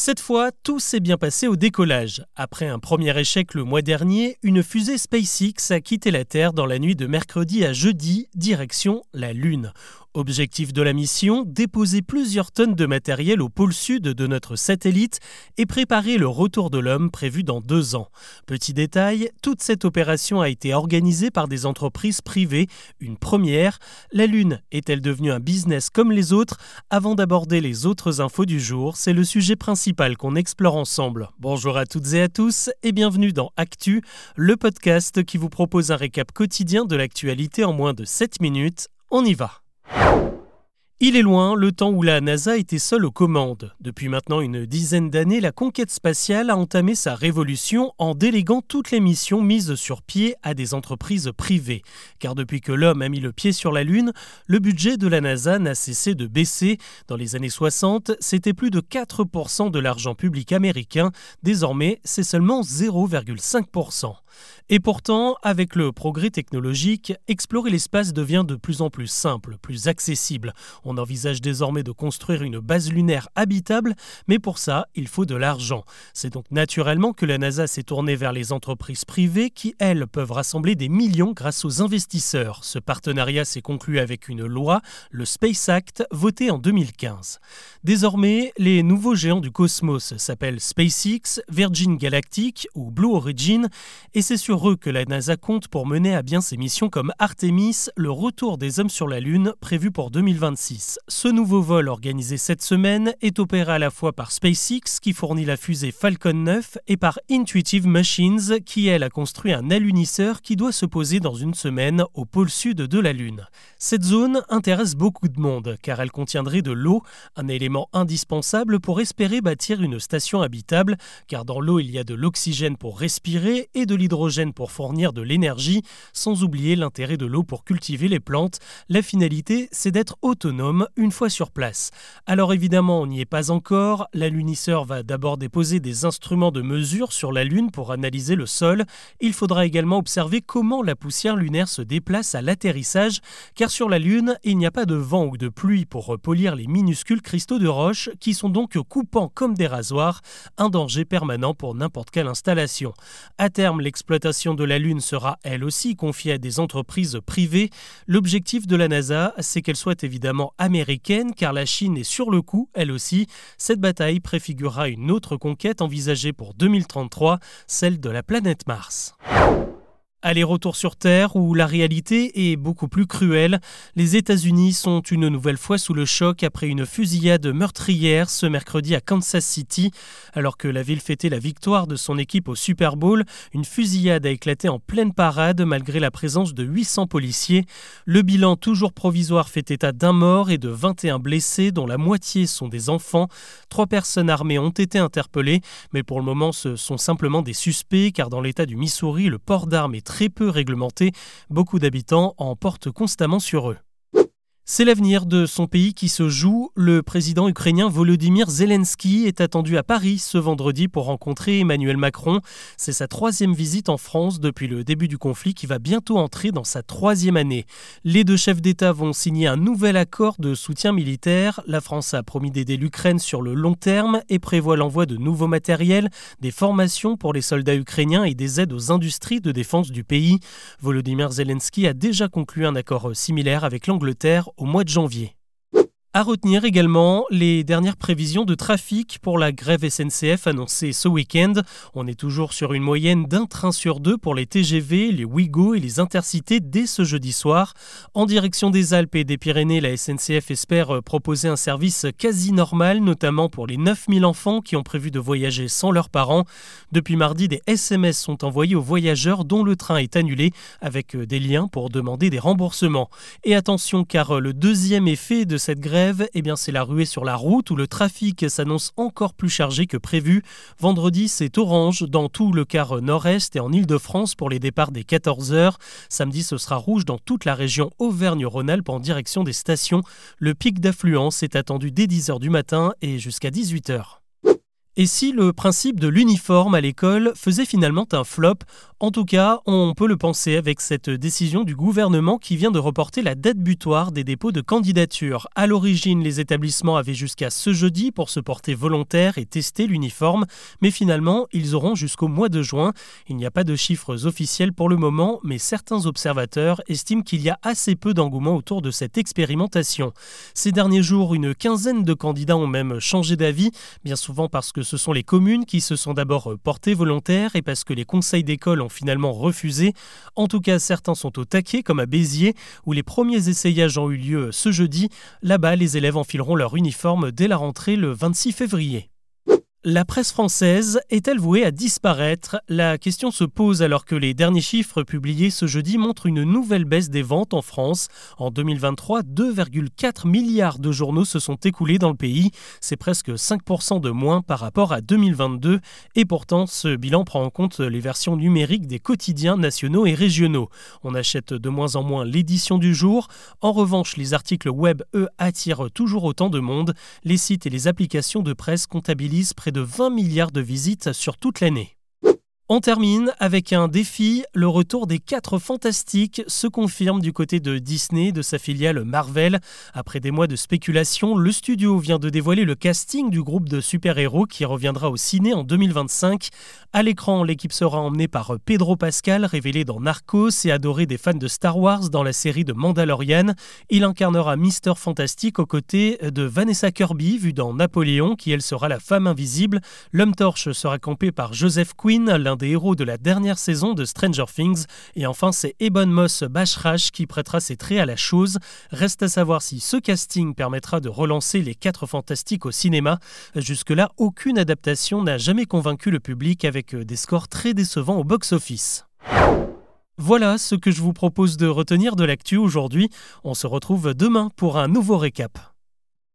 Cette fois, tout s'est bien passé au décollage. Après un premier échec le mois dernier, une fusée SpaceX a quitté la Terre dans la nuit de mercredi à jeudi, direction la Lune. Objectif de la mission, déposer plusieurs tonnes de matériel au pôle sud de notre satellite et préparer le retour de l'homme prévu dans deux ans. Petit détail, toute cette opération a été organisée par des entreprises privées, une première. La Lune est-elle devenue un business comme les autres? Avant d'aborder les autres infos du jour, c'est le sujet principal qu'on explore ensemble. Bonjour à toutes et à tous et bienvenue dans Actu, le podcast qui vous propose un récap quotidien de l'actualité en moins de 7 minutes. On y va il est loin le temps où la NASA était seule aux commandes. Depuis maintenant une dizaine d'années, la conquête spatiale a entamé sa révolution en déléguant toutes les missions mises sur pied à des entreprises privées. Car depuis que l'homme a mis le pied sur la Lune, le budget de la NASA n'a cessé de baisser. Dans les années 60, c'était plus de 4% de l'argent public américain. Désormais, c'est seulement 0,5%. Et pourtant, avec le progrès technologique, explorer l'espace devient de plus en plus simple, plus accessible. On envisage désormais de construire une base lunaire habitable, mais pour ça, il faut de l'argent. C'est donc naturellement que la NASA s'est tournée vers les entreprises privées qui, elles, peuvent rassembler des millions grâce aux investisseurs. Ce partenariat s'est conclu avec une loi, le Space Act, voté en 2015. Désormais, les nouveaux géants du cosmos s'appellent SpaceX, Virgin Galactic ou Blue Origin, et c'est sur eux que la NASA compte pour mener à bien ses missions comme Artemis, le retour des hommes sur la Lune, prévu pour 2026. Ce nouveau vol organisé cette semaine est opéré à la fois par SpaceX, qui fournit la fusée Falcon 9, et par Intuitive Machines, qui elle a construit un alunisseur qui doit se poser dans une semaine au pôle sud de la Lune. Cette zone intéresse beaucoup de monde, car elle contiendrait de l'eau, un élément indispensable pour espérer bâtir une station habitable, car dans l'eau il y a de l'oxygène pour respirer et de l'hydrogène pour fournir de l'énergie, sans oublier l'intérêt de l'eau pour cultiver les plantes. La finalité, c'est d'être autonome une fois sur place. Alors évidemment, on n'y est pas encore. L'alunisseur va d'abord déposer des instruments de mesure sur la Lune pour analyser le sol. Il faudra également observer comment la poussière lunaire se déplace à l'atterrissage, car sur la Lune, il n'y a pas de vent ou de pluie pour polir les minuscules cristaux de roche qui sont donc coupants comme des rasoirs, un danger permanent pour n'importe quelle installation. À terme, l'exploitation de la Lune sera elle aussi confiée à des entreprises privées. L'objectif de la NASA, c'est qu'elle soit évidemment américaine, car la Chine est sur le coup, elle aussi. Cette bataille préfigurera une autre conquête envisagée pour 2033, celle de la planète Mars. Aller-retour sur Terre où la réalité est beaucoup plus cruelle. Les États-Unis sont une nouvelle fois sous le choc après une fusillade meurtrière ce mercredi à Kansas City. Alors que la ville fêtait la victoire de son équipe au Super Bowl, une fusillade a éclaté en pleine parade malgré la présence de 800 policiers. Le bilan toujours provisoire fait état d'un mort et de 21 blessés dont la moitié sont des enfants. Trois personnes armées ont été interpellées, mais pour le moment ce sont simplement des suspects car dans l'état du Missouri, le port d'armes est très peu réglementé. Beaucoup d'habitants en portent constamment sur eux. C'est l'avenir de son pays qui se joue. Le président ukrainien Volodymyr Zelensky est attendu à Paris ce vendredi pour rencontrer Emmanuel Macron. C'est sa troisième visite en France depuis le début du conflit qui va bientôt entrer dans sa troisième année. Les deux chefs d'État vont signer un nouvel accord de soutien militaire. La France a promis d'aider l'Ukraine sur le long terme et prévoit l'envoi de nouveaux matériels, des formations pour les soldats ukrainiens et des aides aux industries de défense du pays. Volodymyr Zelensky a déjà conclu un accord similaire avec l'Angleterre au mois de janvier. À retenir également les dernières prévisions de trafic pour la grève SNCF annoncée ce week-end. On est toujours sur une moyenne d'un train sur deux pour les TGV, les Ouigo et les Intercités dès ce jeudi soir. En direction des Alpes et des Pyrénées, la SNCF espère proposer un service quasi normal, notamment pour les 9000 enfants qui ont prévu de voyager sans leurs parents. Depuis mardi, des SMS sont envoyés aux voyageurs dont le train est annulé, avec des liens pour demander des remboursements. Et attention car le deuxième effet de cette grève eh bien c'est la ruée sur la route où le trafic s'annonce encore plus chargé que prévu. Vendredi, c'est orange dans tout le quart nord-est et en Ile-de-France pour les départs des 14h. Samedi, ce sera rouge dans toute la région Auvergne-Rhône-Alpes en direction des stations. Le pic d'affluence est attendu dès 10h du matin et jusqu'à 18h. Et si le principe de l'uniforme à l'école faisait finalement un flop? En tout cas, on peut le penser avec cette décision du gouvernement qui vient de reporter la date butoir des dépôts de candidature. À l'origine, les établissements avaient jusqu'à ce jeudi pour se porter volontaire et tester l'uniforme, mais finalement, ils auront jusqu'au mois de juin. Il n'y a pas de chiffres officiels pour le moment, mais certains observateurs estiment qu'il y a assez peu d'engouement autour de cette expérimentation. Ces derniers jours, une quinzaine de candidats ont même changé d'avis, bien souvent parce que ce sont les communes qui se sont d'abord portées volontaires et parce que les conseils d'école ont finalement refusé. En tout cas, certains sont au taquet, comme à Béziers, où les premiers essayages ont eu lieu ce jeudi. Là-bas, les élèves enfileront leur uniforme dès la rentrée le 26 février. La presse française est-elle vouée à disparaître? La question se pose alors que les derniers chiffres publiés ce jeudi montrent une nouvelle baisse des ventes en France. En 2023, 2,4 milliards de journaux se sont écoulés dans le pays. C'est presque 5% de moins par rapport à 2022. Et pourtant, ce bilan prend en compte les versions numériques des quotidiens nationaux et régionaux. On achète de moins en moins l'édition du jour. En revanche, les articles web, eux, attirent toujours autant de monde. Les sites et les applications de presse comptabilisent près de 20 milliards de visites sur toute l'année. On termine avec un défi. Le retour des quatre fantastiques se confirme du côté de Disney, de sa filiale Marvel. Après des mois de spéculation, le studio vient de dévoiler le casting du groupe de super-héros qui reviendra au ciné en 2025. À l'écran, l'équipe sera emmenée par Pedro Pascal, révélé dans Narcos et adoré des fans de Star Wars dans la série de Mandalorian. Il incarnera Mister Fantastique aux côtés de Vanessa Kirby, vue dans Napoléon, qui elle sera la femme invisible. L'homme torche sera campé par Joseph Quinn, l'un des héros de la dernière saison de Stranger Things. Et enfin, c'est Ebon Moss Bashrash qui prêtera ses traits à la chose. Reste à savoir si ce casting permettra de relancer les quatre fantastiques au cinéma. Jusque-là, aucune adaptation n'a jamais convaincu le public avec des scores très décevants au box-office. Voilà ce que je vous propose de retenir de l'actu aujourd'hui. On se retrouve demain pour un nouveau récap.